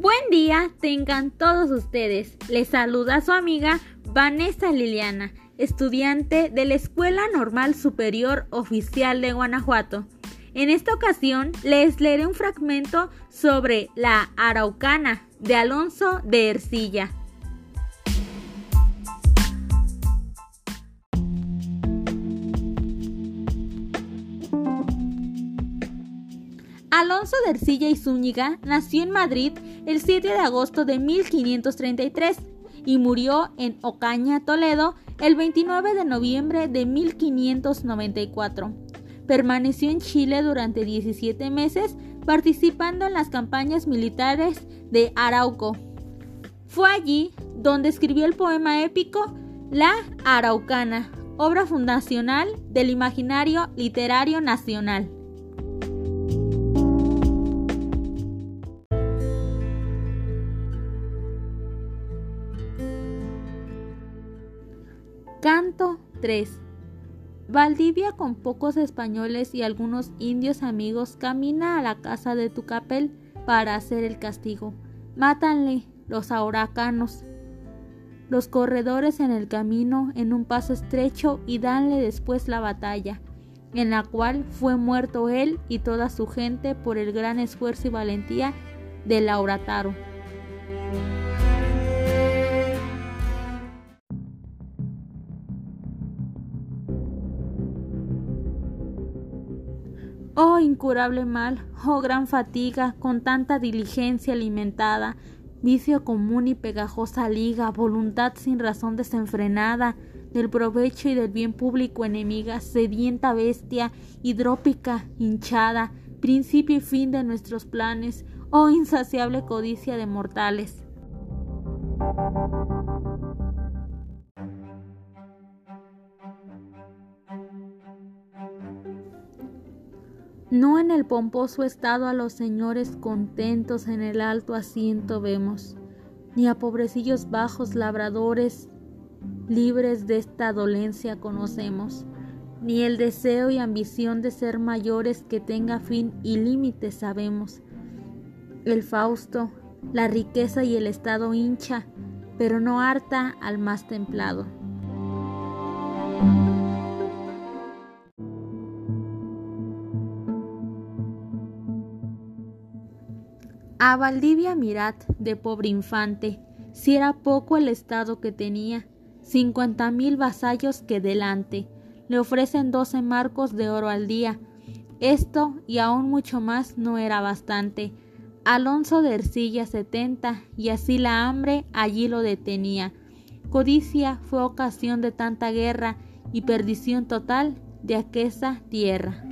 Buen día tengan todos ustedes. Les saluda su amiga Vanessa Liliana, estudiante de la Escuela Normal Superior Oficial de Guanajuato. En esta ocasión les leeré un fragmento sobre la Araucana de Alonso de Ercilla. Alonso de Ercilla y Zúñiga nació en Madrid el 7 de agosto de 1533 y murió en Ocaña, Toledo, el 29 de noviembre de 1594. Permaneció en Chile durante 17 meses participando en las campañas militares de Arauco. Fue allí donde escribió el poema épico La Araucana, obra fundacional del imaginario literario nacional. Canto 3 Valdivia con pocos españoles y algunos indios amigos camina a la casa de Tucapel para hacer el castigo. Mátanle los auracanos, los corredores en el camino en un paso estrecho y danle después la batalla, en la cual fue muerto él y toda su gente por el gran esfuerzo y valentía del Laurataro. Oh incurable mal, oh gran fatiga, con tanta diligencia alimentada, vicio común y pegajosa liga, voluntad sin razón desenfrenada, del provecho y del bien público enemiga, sedienta bestia, hidrópica, hinchada, principio y fin de nuestros planes, oh insaciable codicia de mortales. No en el pomposo estado a los señores contentos en el alto asiento vemos, ni a pobrecillos bajos labradores libres de esta dolencia conocemos, ni el deseo y ambición de ser mayores que tenga fin y límite sabemos. El Fausto, la riqueza y el estado hincha, pero no harta al más templado. A Valdivia mirad, de pobre infante, si era poco el estado que tenía, cincuenta mil vasallos que delante le ofrecen doce marcos de oro al día. Esto y aún mucho más no era bastante. Alonso de Ercilla setenta, y así la hambre allí lo detenía. Codicia fue ocasión de tanta guerra y perdición total de aquella tierra.